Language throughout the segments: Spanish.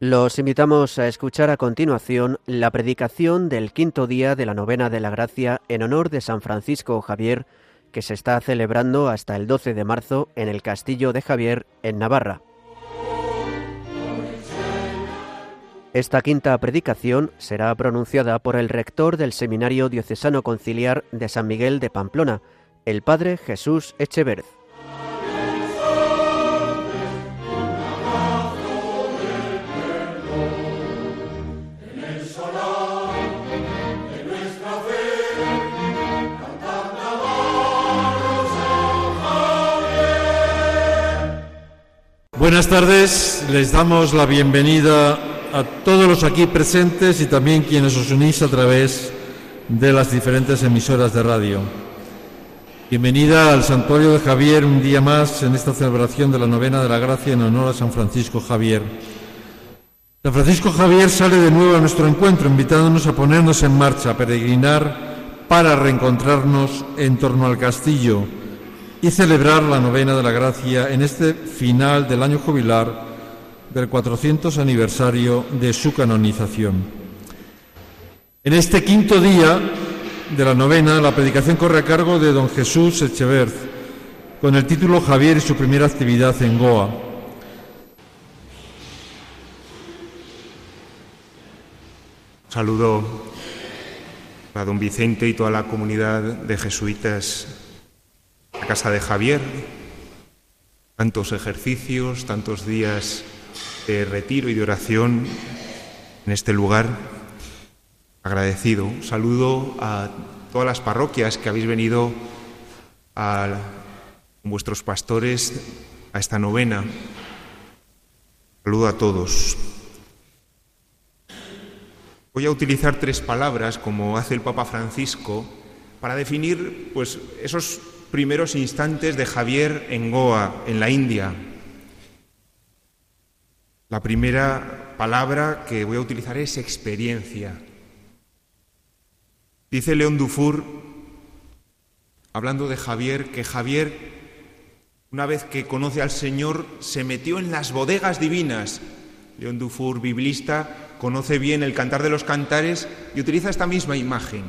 Los invitamos a escuchar a continuación la predicación del quinto día de la novena de la gracia en honor de San Francisco Javier, que se está celebrando hasta el 12 de marzo en el Castillo de Javier, en Navarra. Esta quinta predicación será pronunciada por el rector del Seminario Diocesano Conciliar de San Miguel de Pamplona, el padre Jesús Echeverz. Buenas tardes, les damos la bienvenida a todos los aquí presentes y también quienes os unís a través de las diferentes emisoras de radio. Bienvenida al Santuario de Javier un día más en esta celebración de la novena de la gracia en honor a San Francisco Javier. San Francisco Javier sale de nuevo a nuestro encuentro, invitándonos a ponernos en marcha, a peregrinar para reencontrarnos en torno al castillo y celebrar la novena de la gracia en este final del año jubilar del 400 aniversario de su canonización. En este quinto día de la novena, la predicación corre a cargo de don Jesús Echeverz, con el título Javier y su primera actividad en Goa. Saludo a don Vicente y toda la comunidad de jesuitas la casa de Javier, tantos ejercicios, tantos días de retiro y de oración en este lugar. Agradecido. Saludo a todas las parroquias que habéis venido a vuestros pastores a esta novena. Saludo a todos. Voy a utilizar tres palabras, como hace el Papa Francisco, para definir pues, esos primeros instantes de Javier en Goa, en la India. La primera palabra que voy a utilizar es experiencia. Dice León Dufour, hablando de Javier, que Javier, una vez que conoce al Señor, se metió en las bodegas divinas. León Dufour, biblista, conoce bien el cantar de los cantares y utiliza esta misma imagen.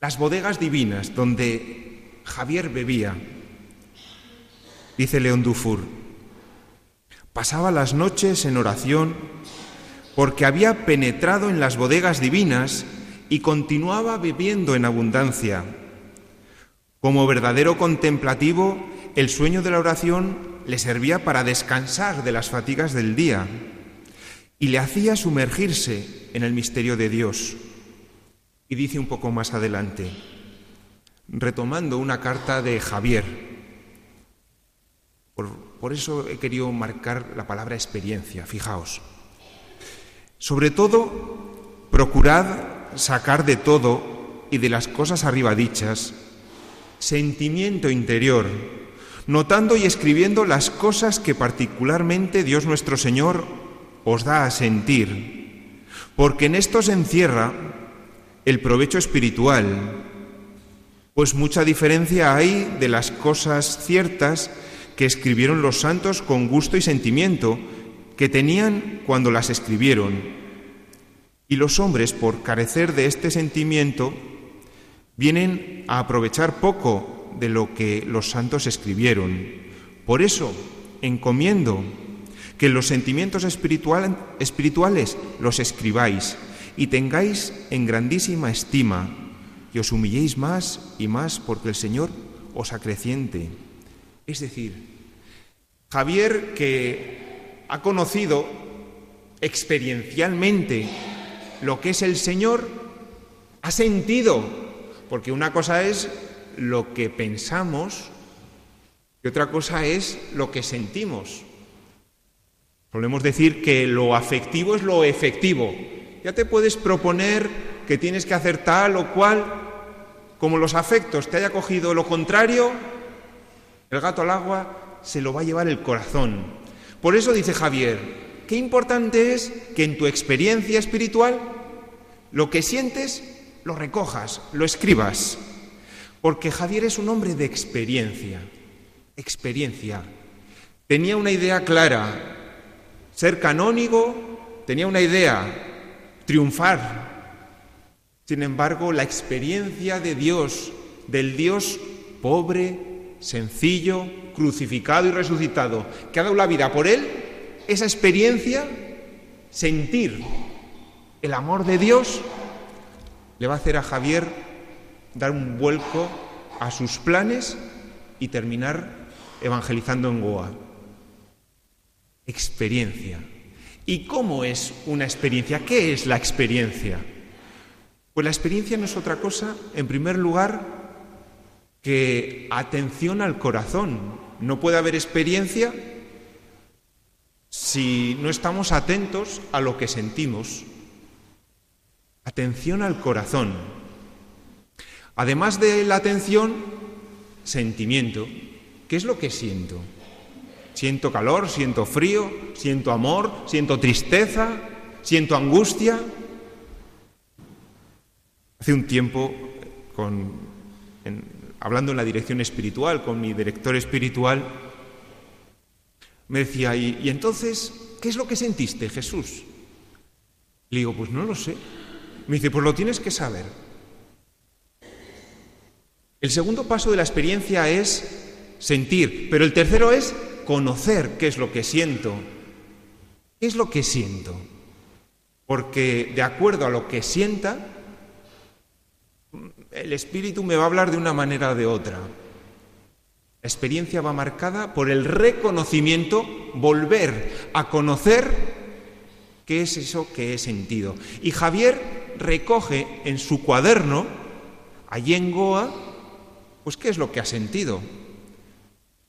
Las bodegas divinas, donde Javier bebía. Dice León Dufour, pasaba las noches en oración porque había penetrado en las bodegas divinas y continuaba bebiendo en abundancia. Como verdadero contemplativo, el sueño de la oración le servía para descansar de las fatigas del día y le hacía sumergirse en el misterio de Dios. Y dice un poco más adelante, retomando una carta de Javier. Por, eso he querido marcar la palabra experiencia, fijaos. Sobre todo, procurad sacar de todo y de las cosas arriba dichas sentimiento interior, notando y escribiendo las cosas que particularmente Dios nuestro Señor os da a sentir, porque en esto se encierra el provecho espiritual pues mucha diferencia hay de las cosas ciertas que escribieron los santos con gusto y sentimiento que tenían cuando las escribieron. Y los hombres, por carecer de este sentimiento, vienen a aprovechar poco de lo que los santos escribieron. Por eso, encomiendo que los sentimientos espirituales los escribáis y tengáis en grandísima estima y os humilléis más y más porque el Señor os acreciente. Es decir, Javier que ha conocido experiencialmente lo que es el Señor, ha sentido, porque una cosa es lo que pensamos y otra cosa es lo que sentimos. Solemos decir que lo afectivo es lo efectivo. Ya te puedes proponer que tienes que hacer tal o cual, como los afectos te haya cogido lo contrario, el gato al agua se lo va a llevar el corazón. Por eso dice Javier, qué importante es que en tu experiencia espiritual lo que sientes lo recojas, lo escribas. Porque Javier es un hombre de experiencia, experiencia. Tenía una idea clara, ser canónigo, tenía una idea, triunfar. Sin embargo, la experiencia de Dios, del Dios pobre, sencillo, crucificado y resucitado, que ha dado la vida por Él, esa experiencia, sentir el amor de Dios, le va a hacer a Javier dar un vuelco a sus planes y terminar evangelizando en Goa. Experiencia. ¿Y cómo es una experiencia? ¿Qué es la experiencia? Pues la experiencia no es otra cosa, en primer lugar, que atención al corazón. No puede haber experiencia si no estamos atentos a lo que sentimos. Atención al corazón. Además de la atención, sentimiento. ¿Qué es lo que siento? Siento calor, siento frío, siento amor, siento tristeza, siento angustia. Hace un tiempo, con, hablando en la dirección espiritual con mi director espiritual, me decía, ¿y, entonces qué es lo que sentiste, Jesús? Le digo, pues no lo sé. Me dice, pues lo tienes que saber. El segundo paso de la experiencia es sentir, pero el tercero es conocer qué es lo que siento. ¿Qué es lo que siento? Porque de acuerdo a lo que sienta, el espíritu me va a hablar de una manera o de otra. La experiencia va marcada por el reconocimiento, volver a conocer qué es eso que he sentido. Y Javier recoge en su cuaderno, allí en Goa, pues qué es lo que ha sentido.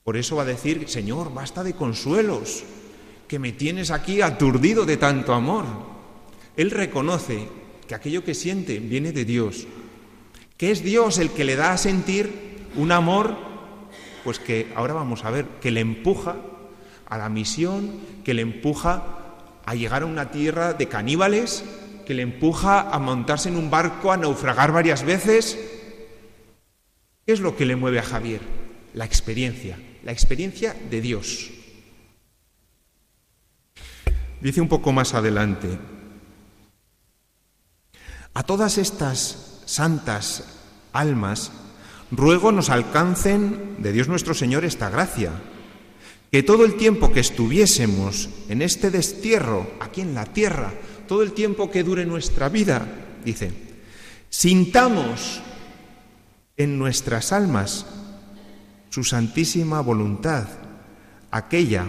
Por eso va a decir, Señor, basta de consuelos, que me tienes aquí aturdido de tanto amor. Él reconoce que aquello que siente viene de Dios que es Dios el que le da a sentir un amor, pues que ahora vamos a ver, que le empuja a la misión, que le empuja a llegar a una tierra de caníbales, que le empuja a montarse en un barco, a naufragar varias veces. ¿Qué es lo que le mueve a Javier? La experiencia, la experiencia de Dios. Dice un poco más adelante, a todas estas santas almas, ruego nos alcancen de Dios nuestro Señor esta gracia, que todo el tiempo que estuviésemos en este destierro, aquí en la tierra, todo el tiempo que dure nuestra vida, dice, sintamos en nuestras almas su santísima voluntad, aquella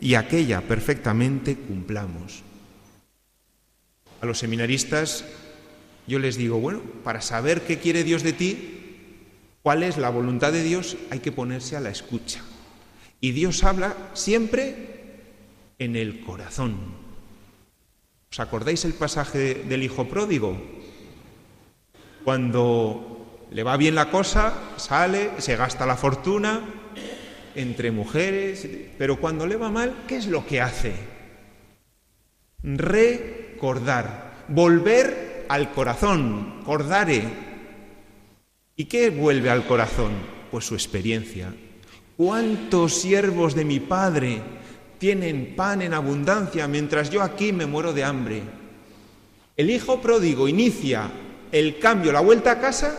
y aquella perfectamente cumplamos. A los seminaristas yo les digo, bueno, para saber qué quiere Dios de ti, cuál es la voluntad de Dios, hay que ponerse a la escucha. Y Dios habla siempre en el corazón. ¿Os acordáis el pasaje del hijo pródigo? Cuando le va bien la cosa, sale, se gasta la fortuna entre mujeres, pero cuando le va mal, ¿qué es lo que hace? Recordar, volver al corazón, cordare. ¿Y qué vuelve al corazón? Pues su experiencia. ¿Cuántos siervos de mi Padre tienen pan en abundancia mientras yo aquí me muero de hambre? El hijo pródigo inicia el cambio, la vuelta a casa,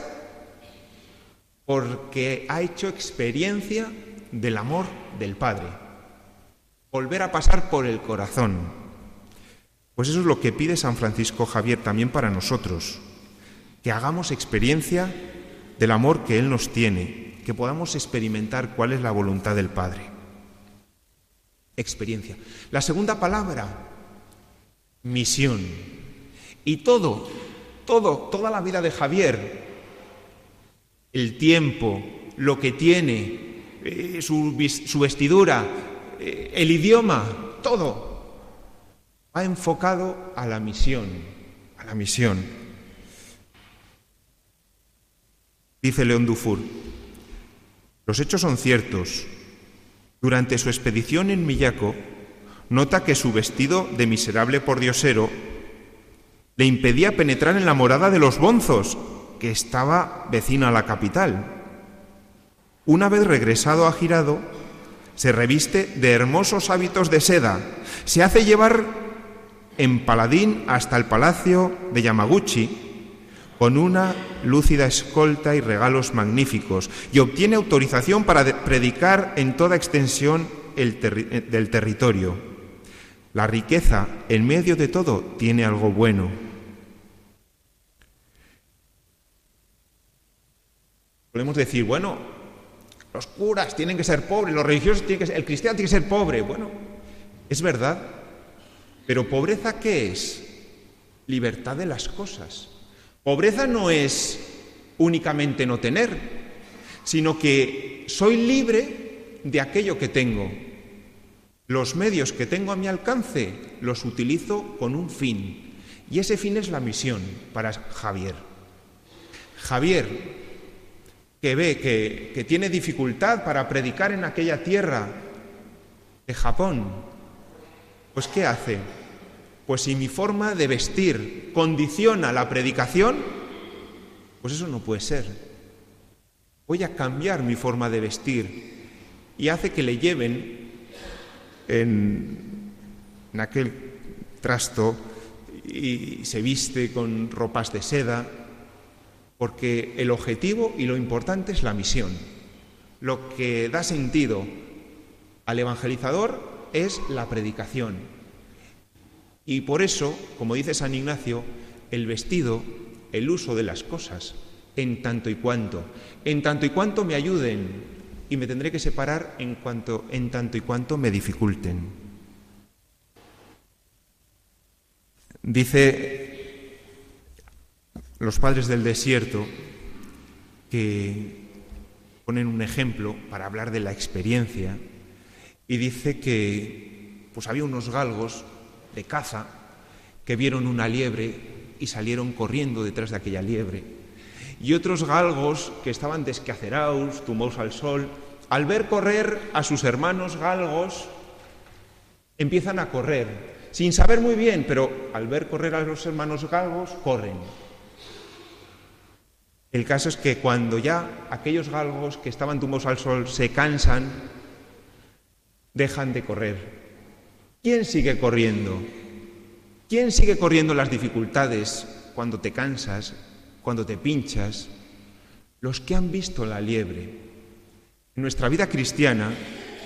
porque ha hecho experiencia del amor del Padre. Volver a pasar por el corazón. Pues eso es lo que pide San Francisco Javier también para nosotros, que hagamos experiencia del amor que Él nos tiene, que podamos experimentar cuál es la voluntad del Padre. Experiencia. La segunda palabra, misión. Y todo, todo, toda la vida de Javier, el tiempo, lo que tiene, eh, su, vestidura, eh, el idioma, todo, ha enfocado a la misión, a la misión. Dice León Dufour, los hechos son ciertos. Durante su expedición en Millaco, nota que su vestido de miserable pordiosero le impedía penetrar en la morada de los bonzos, que estaba vecina a la capital. Una vez regresado a Girado, se reviste de hermosos hábitos de seda, se hace llevar en paladín hasta el palacio de Yamaguchi, con una lúcida escolta y regalos magníficos, y obtiene autorización para predicar en toda extensión del territorio. La riqueza, en medio de todo, tiene algo bueno. Podemos decir, bueno, los curas tienen que ser pobres, los religiosos tienen que ser, el cristiano tiene que ser pobre. Bueno, es verdad, pero pobreza ¿qué es? Libertad de las cosas. Pobreza no es únicamente no tener, sino que soy libre de aquello que tengo. Los medios que tengo a mi alcance los utilizo con un fin. Y ese fin es la misión para Javier. Javier que ve que, tiene dificultad para predicar en aquella tierra de Japón, pues ¿qué hace? Pues si mi forma de vestir condiciona la predicación, pues eso no puede ser. Voy a cambiar mi forma de vestir y hace que le lleven en, en aquel trasto y se viste con ropas de seda, porque el objetivo y lo importante es la misión. Lo que da sentido al evangelizador es la predicación. Y por eso, como dice San Ignacio, el vestido, el uso de las cosas, en tanto y cuanto, en tanto y cuanto me ayuden y me tendré que separar en cuanto en tanto y cuanto me dificulten. Dice los padres del desierto que ponen un ejemplo para hablar de la experiencia y dice que pues había unos galgos de caza que vieron una liebre y salieron corriendo detrás de aquella liebre. Y otros galgos que estaban descacerados, tumbados al sol, al ver correr a sus hermanos galgos empiezan a correr sin saber muy bien, pero al ver correr a los hermanos galgos corren. El caso es que cuando ya aquellos galgos que estaban tumbados al sol se cansan, dejan de correr. ¿Quién sigue corriendo? ¿Quién sigue corriendo las dificultades cuando te cansas, cuando te pinchas? Los que han visto la liebre. En nuestra vida cristiana,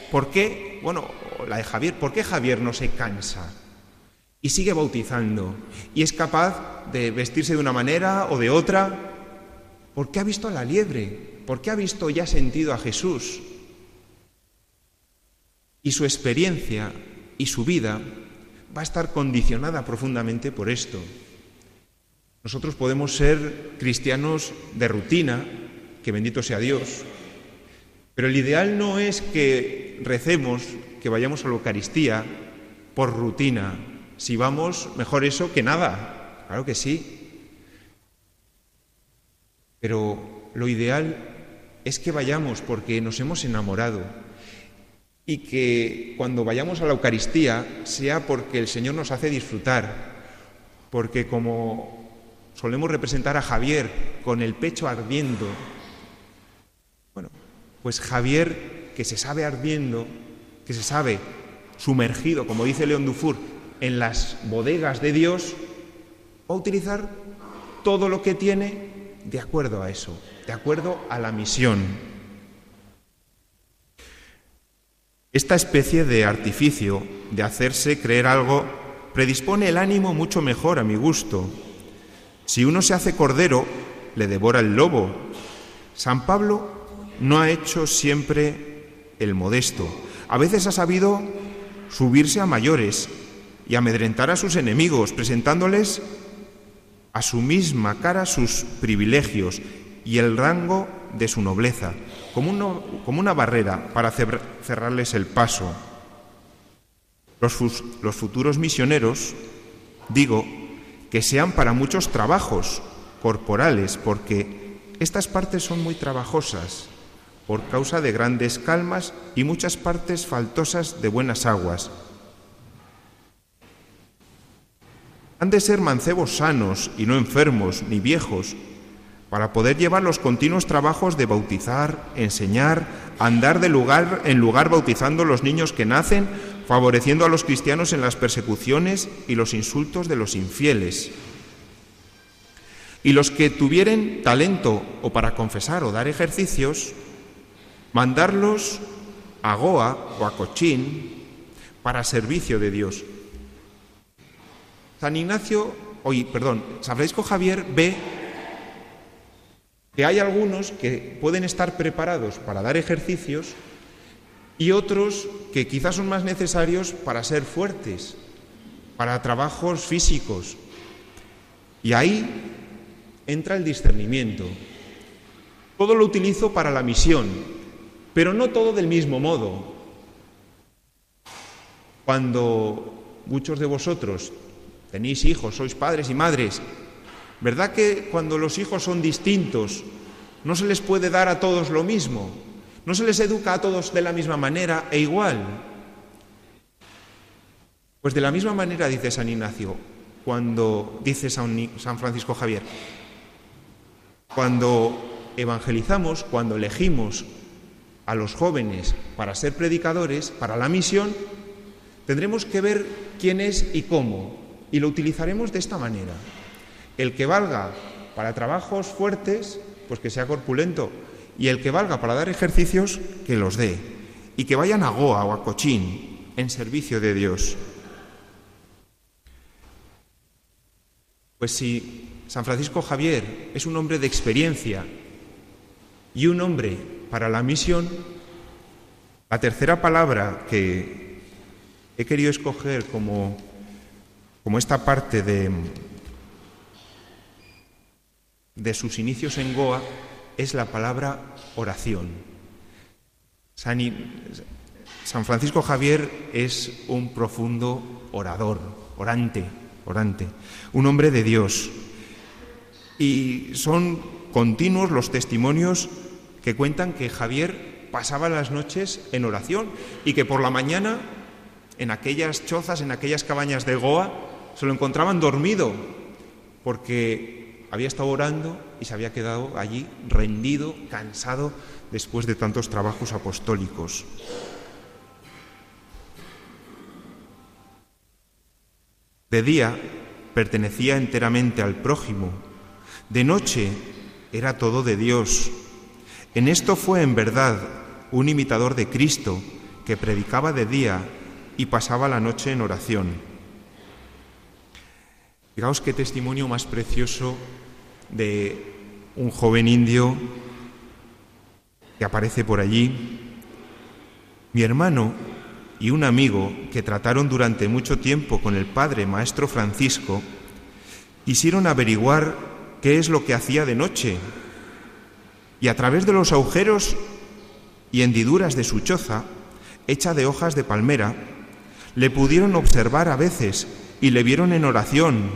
¿por qué, bueno, la de Javier, ¿por qué Javier no se cansa? Y sigue bautizando. Y es capaz de vestirse de una manera o de otra, porque ha visto a la liebre, porque ha visto y ha sentido a Jesús. Y su experiencia y su vida va a estar condicionada profundamente por esto. Nosotros podemos ser cristianos de rutina, que bendito sea Dios, pero el ideal no es que recemos, que vayamos a la Eucaristía por rutina. Si vamos, mejor eso que nada. Claro que sí. Pero lo ideal es que vayamos porque nos hemos enamorado y que cuando vayamos a la Eucaristía sea porque el Señor nos hace disfrutar, porque como solemos representar a Javier con el pecho ardiendo, bueno, pues Javier que se sabe ardiendo, que se sabe sumergido, como dice León Dufour, en las bodegas de Dios, va a utilizar todo lo que tiene de acuerdo a eso, de acuerdo a la misión. Esta especie de artificio de hacerse creer algo predispone el ánimo mucho mejor a mi gusto. Si uno se hace cordero, le devora el lobo. San Pablo no ha hecho siempre el modesto. A veces ha sabido subirse a mayores y amedrentar a sus enemigos, presentándoles a su misma cara sus privilegios y el rango de su nobleza, como, una barrera para cerrarles el paso. Los futuros misioneros, digo, que sean para muchos trabajos corporales, porque estas partes son muy trabajosas, por causa de grandes calmas y muchas partes faltosas de buenas aguas. Han de ser mancebos sanos y no enfermos ni viejos, para poder llevar los continuos trabajos de bautizar, enseñar, andar de lugar en lugar bautizando los niños que nacen, favoreciendo a los cristianos en las persecuciones y los insultos de los infieles. Y los que tuvieren talento o para confesar o dar ejercicios, mandarlos a Goa o a Cochín para servicio de Dios. San Ignacio, hoy, perdón, San Francisco Javier ve que hay algunos que pueden estar preparados para dar ejercicios y otros que quizás son más necesarios para ser fuertes, para trabajos físicos. Y ahí entra el discernimiento. Todo lo utilizo para la misión, pero no todo del mismo modo. Cuando muchos de vosotros tenéis hijos, sois padres y madres, ¿verdad que cuando los hijos son distintos no se les puede dar a todos lo mismo? No se les educa a todos de la misma manera e igual. Pues de la misma manera dice San Ignacio, cuando dice San Francisco Javier, cuando evangelizamos, cuando elegimos a los jóvenes para ser predicadores, para la misión, tendremos que ver quién es y cómo, y lo utilizaremos de esta manera. El que valga para trabajos fuertes, pues que sea corpulento, y el que valga para dar ejercicios, que los dé, y que vayan a Goa o a Cochín en servicio de Dios. Pues si San Francisco Javier es un hombre de experiencia y un hombre para la misión. La tercera palabra que he querido escoger como, como esta parte de, de sus inicios en Goa es la palabra oración. San, San Francisco Javier es un profundo orador, orante, orante, un hombre de Dios y son continuos los testimonios que cuentan que Javier pasaba las noches en oración y que por la mañana en aquellas chozas, en aquellas cabañas de Goa, se lo encontraban dormido porque había estado orando y se había quedado allí rendido, cansado después de tantos trabajos apostólicos. De día pertenecía enteramente al prójimo de noche era todo de Dios. En esto fue en verdad un imitador de Cristo que predicaba de día y pasaba la noche en oración. Fijaos qué testimonio más precioso de un joven indio que aparece por allí. Mi hermano y un amigo que trataron durante mucho tiempo con el padre maestro Francisco quisieron averiguar qué es lo que hacía de noche. Y a través de los agujeros y hendiduras de su choza, hecha de hojas de palmera, le pudieron observar a veces y le vieron en oración,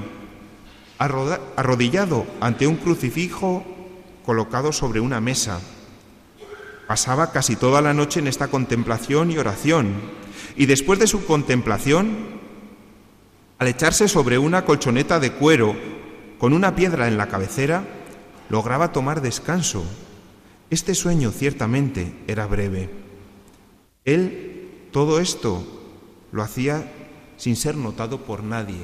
arrodillado ante un crucifijo colocado sobre una mesa. Pasaba casi toda la noche en esta contemplación y oración, y después de su contemplación, al echarse sobre una colchoneta de cuero con una piedra en la cabecera, lograba tomar descanso. Este sueño ciertamente era breve. Él todo esto lo hacía sin ser notado por nadie.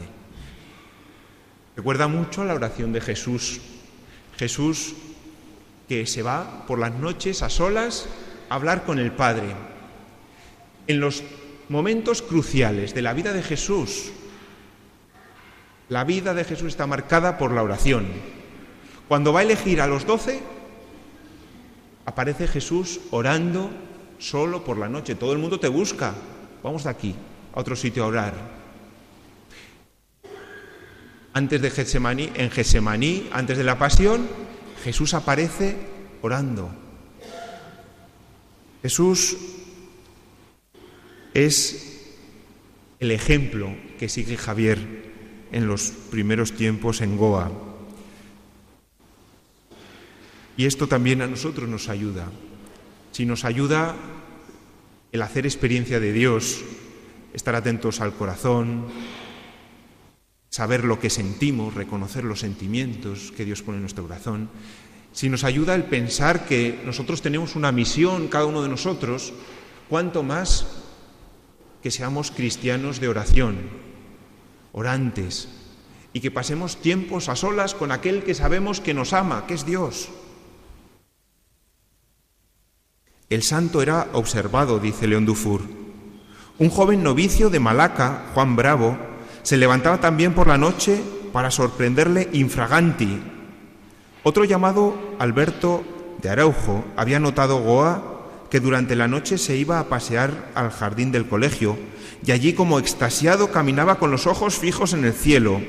Recuerda mucho la oración de Jesús. Jesús que se va por las noches a solas a hablar con el Padre. En los momentos cruciales de la vida de Jesús, la vida de Jesús está marcada por la oración. Cuando va a elegir a los doce, aparece Jesús orando solo por la noche. Todo el mundo te busca. Vamos de aquí a otro sitio a orar. Antes de Getsemaní, en Getsemaní, antes de la pasión, Jesús aparece orando. Jesús es el ejemplo que sigue Javier en los primeros tiempos en Goa. Y esto también a nosotros nos ayuda. Si nos ayuda el hacer experiencia de Dios, estar atentos al corazón, saber lo que sentimos, reconocer los sentimientos que Dios pone en nuestro corazón, si nos ayuda el pensar que nosotros tenemos una misión, cada uno de nosotros, cuanto más que seamos cristianos de oración, orantes, y que pasemos tiempos a solas con aquel que sabemos que nos ama, que es Dios. El santo era observado, dice León Dufour. Un joven novicio de Malaca, Juan Bravo, se levantaba también por la noche para sorprenderle infraganti. Otro llamado Alberto de Araujo había notado Goa que durante la noche se iba a pasear al jardín del colegio y allí como extasiado caminaba con los ojos fijos en el cielo.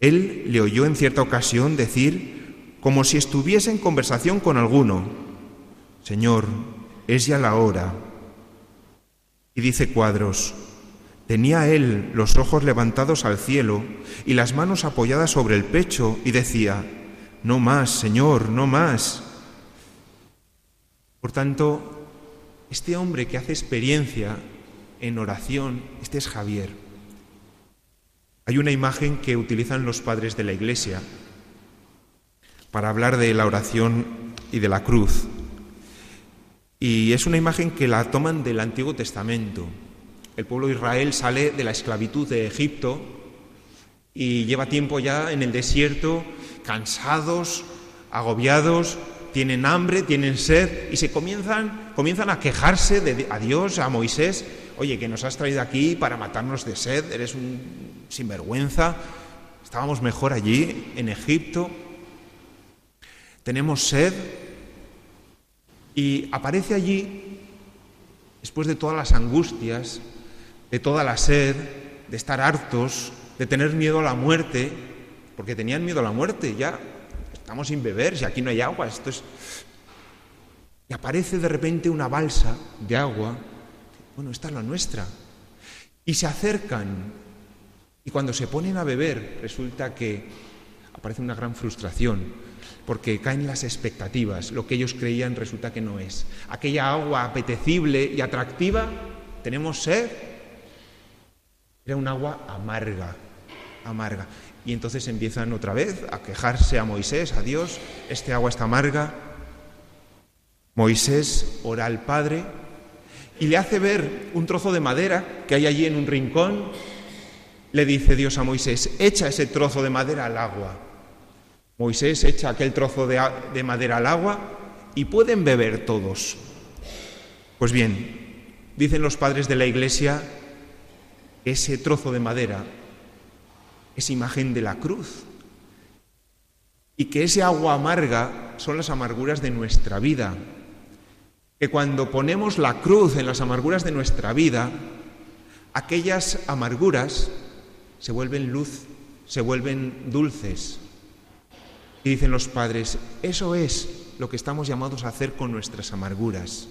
Él le oyó en cierta ocasión decir, como si estuviese en conversación con alguno, Señor, es ya la hora. Y dice Cuadros, tenía él los ojos levantados al cielo y las manos apoyadas sobre el pecho y decía, no más, Señor, no más. Por tanto, este hombre que hace experiencia en oración, este es Javier. Hay una imagen que utilizan los padres de la Iglesia para hablar de la oración y de la cruz. Y es una imagen que la toman del Antiguo Testamento. El pueblo de Israel sale de la esclavitud de Egipto y lleva tiempo ya en el desierto, cansados, agobiados, tienen hambre, tienen sed y se comienzan, comienzan a quejarse de, a Dios, a Moisés, oye, que nos has traído aquí para matarnos de sed, eres un sinvergüenza, estábamos mejor allí, en Egipto, tenemos sed y aparece allí, después de todas las angustias, de toda la sed, de estar hartos, de tener miedo a la muerte, porque tenían miedo a la muerte, ya estamos sin beber, si aquí no hay agua, esto es... Y aparece de repente una balsa de agua, bueno, esta es la nuestra. Y se acercan, y cuando se ponen a beber, resulta que aparece una gran frustración, porque caen las expectativas, lo que ellos creían resulta que no es. Aquella agua apetecible y atractiva, tenemos sed, era un agua amarga, amarga. Y entonces empiezan otra vez a quejarse a Moisés, a Dios, este agua está amarga. Moisés ora al Padre y le hace ver un trozo de madera que hay allí en un rincón. Le dice Dios a Moisés, echa ese trozo de madera al agua. Moisés echa aquel trozo de, de madera al agua y pueden beber todos. Pues bien, dicen los padres de la Iglesia, ese trozo de madera es imagen de la cruz. Y que ese agua amarga son las amarguras de nuestra vida. Que cuando ponemos la cruz en las amarguras de nuestra vida, aquellas amarguras se vuelven luz, se vuelven dulces. Y dicen los padres, eso es lo que estamos llamados a hacer con nuestras amarguras.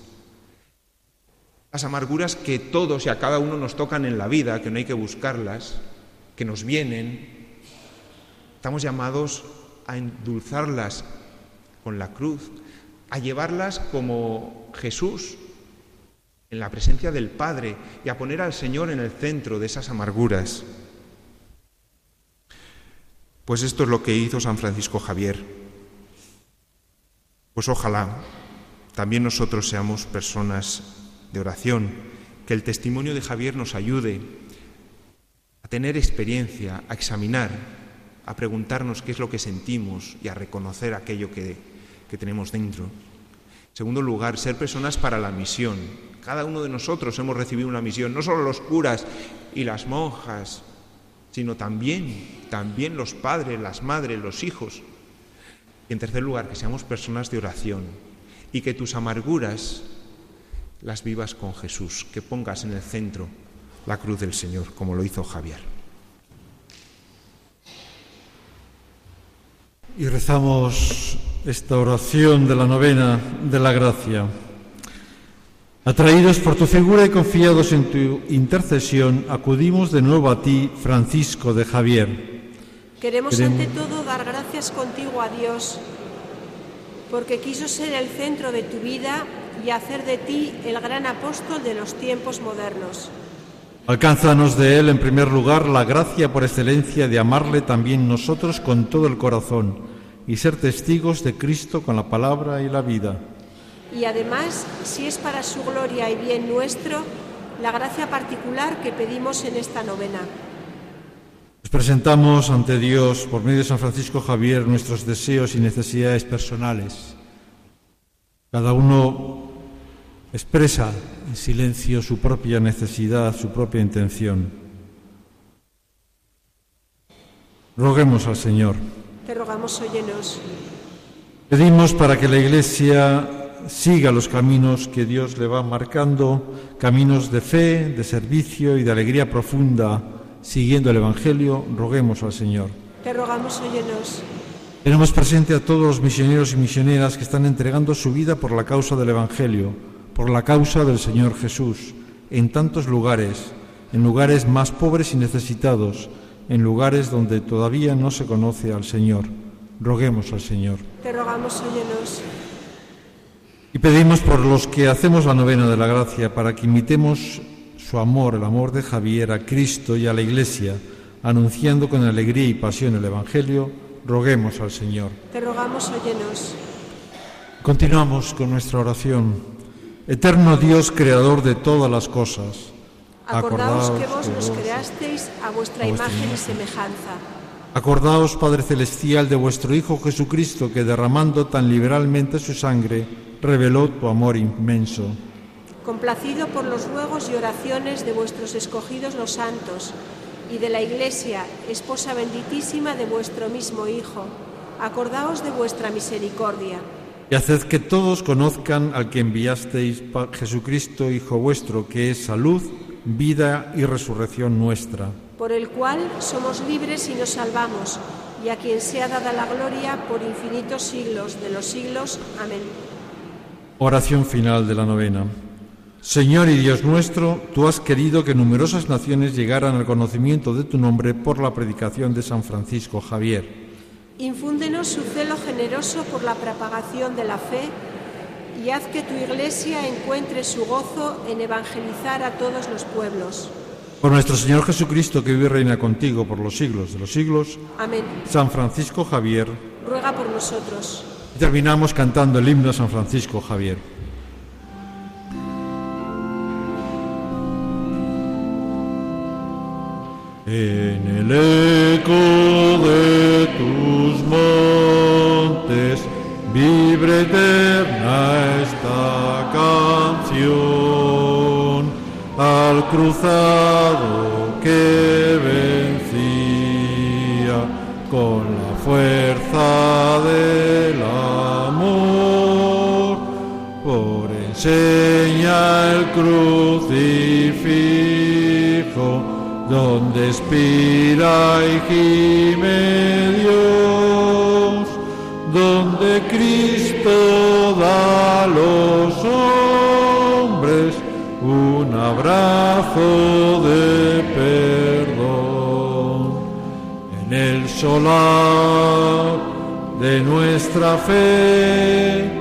Las amarguras que todos y a cada uno nos tocan en la vida, que no hay que buscarlas, que nos vienen, estamos llamados a endulzarlas con la cruz, a llevarlas como Jesús en la presencia del Padre y a poner al Señor en el centro de esas amarguras. Pues esto es lo que hizo San Francisco Javier. Pues ojalá también nosotros seamos personas de oración, que el testimonio de Javier nos ayude a tener experiencia, a examinar, a preguntarnos qué es lo que sentimos y a reconocer aquello que, que tenemos dentro. En segundo lugar, ser personas para la misión. Cada uno de nosotros hemos recibido una misión, no solo los curas y las monjas, sino también, también los padres, las madres, los hijos. Y en tercer lugar, que seamos personas de oración y que tus amarguras las vivas con Jesús, que pongas en el centro la cruz del Señor, como lo hizo Javier. Y rezamos esta oración de la novena de la gracia. Atraídos por tu figura y confiados en tu intercesión, acudimos de nuevo a ti, Francisco de Javier. Queremos, Queremos ante todo dar gracias contigo a Dios, porque quiso ser el centro de tu vida y hacer de ti el gran apóstol de los tiempos modernos. Alcánzanos de Él, en primer lugar, la gracia por excelencia de amarle también nosotros con todo el corazón y ser testigos de Cristo con la palabra y la vida. Y además, si es para su gloria y bien nuestro, la gracia particular que pedimos en esta novena. Nos presentamos ante Dios por medio de San Francisco Javier nuestros deseos y necesidades personales. Cada uno expresa en silencio su propia necesidad, su propia intención. Roguemos al Señor. Te rogamos, óyenos. Pedimos para que la Iglesia siga los caminos que Dios le va marcando, caminos de fe, de servicio y de alegría profunda, siguiendo el Evangelio, roguemos al Señor. Te rogamos, óyenos. Tenemos presente a todos los misioneros y misioneras que están entregando su vida por la causa del Evangelio, por la causa del Señor Jesús, en tantos lugares, en lugares más pobres y necesitados, en lugares donde todavía no se conoce al Señor. Roguemos al Señor. Te rogamos, óyenos. Y pedimos por los que hacemos la novena de la gracia para que imitemos su amor, el amor de Javier a Cristo y a la Iglesia, anunciando con alegría y pasión el Evangelio, roguemos al Señor. Te rogamos, óyenos. Continuamos con nuestra oración. Eterno Dios, creador de todas las cosas. Acordaos que vos nos creasteis a vuestra imagen y semejanza. Acordaos, Padre Celestial, de vuestro Hijo Jesucristo, que derramando tan liberalmente su sangre, reveló tu amor inmenso. Complacido por los ruegos y oraciones de vuestros escogidos los santos y de la Iglesia, esposa benditísima de vuestro mismo Hijo, acordaos de vuestra misericordia. Y haced que todos conozcan al que enviasteis, Jesucristo, Hijo vuestro, que es salud, vida y resurrección nuestra. Por el cual somos libres y nos salvamos, y a quien sea dada la gloria por infinitos siglos de los siglos. Amén. Oración final de la novena. Señor y Dios nuestro, tú has querido que numerosas naciones llegaran al conocimiento de tu nombre por la predicación de San Francisco Javier. Infúndenos su celo generoso por la propagación de la fe y haz que tu Iglesia encuentre su gozo en evangelizar a todos los pueblos. Por nuestro Señor Jesucristo, que vive y reina contigo por los siglos de los siglos. Amén. San Francisco Javier. Ruega por nosotros. Y terminamos cantando el himno a San Francisco Javier. En el eco de tus montes, vibre cruzado que vencía con la fuerza del amor, por enseña el crucifijo donde expira y gime Dios, donde Cristo da a abrazo de perdón. En el solar de nuestra fe,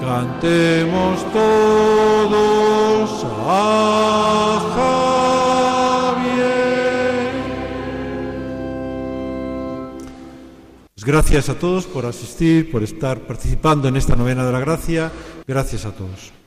cantemos todos a Javier. Gracias a todos por asistir, por estar participando en esta novena de la gracia. Gracias a todos.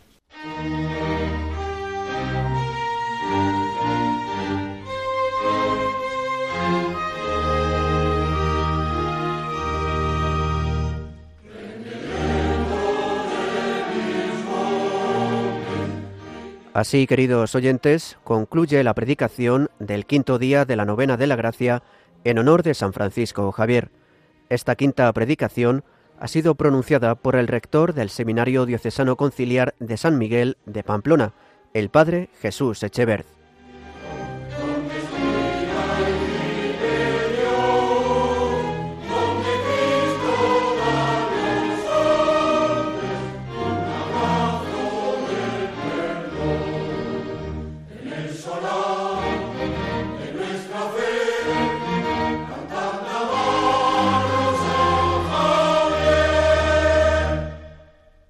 Así, queridos oyentes, concluye la predicación del quinto día de la novena de la gracia en honor de San Francisco Javier. Esta quinta predicación ha sido pronunciada por el rector del Seminario Diocesano Conciliar de San Miguel de Pamplona, el padre Jesús Echevert.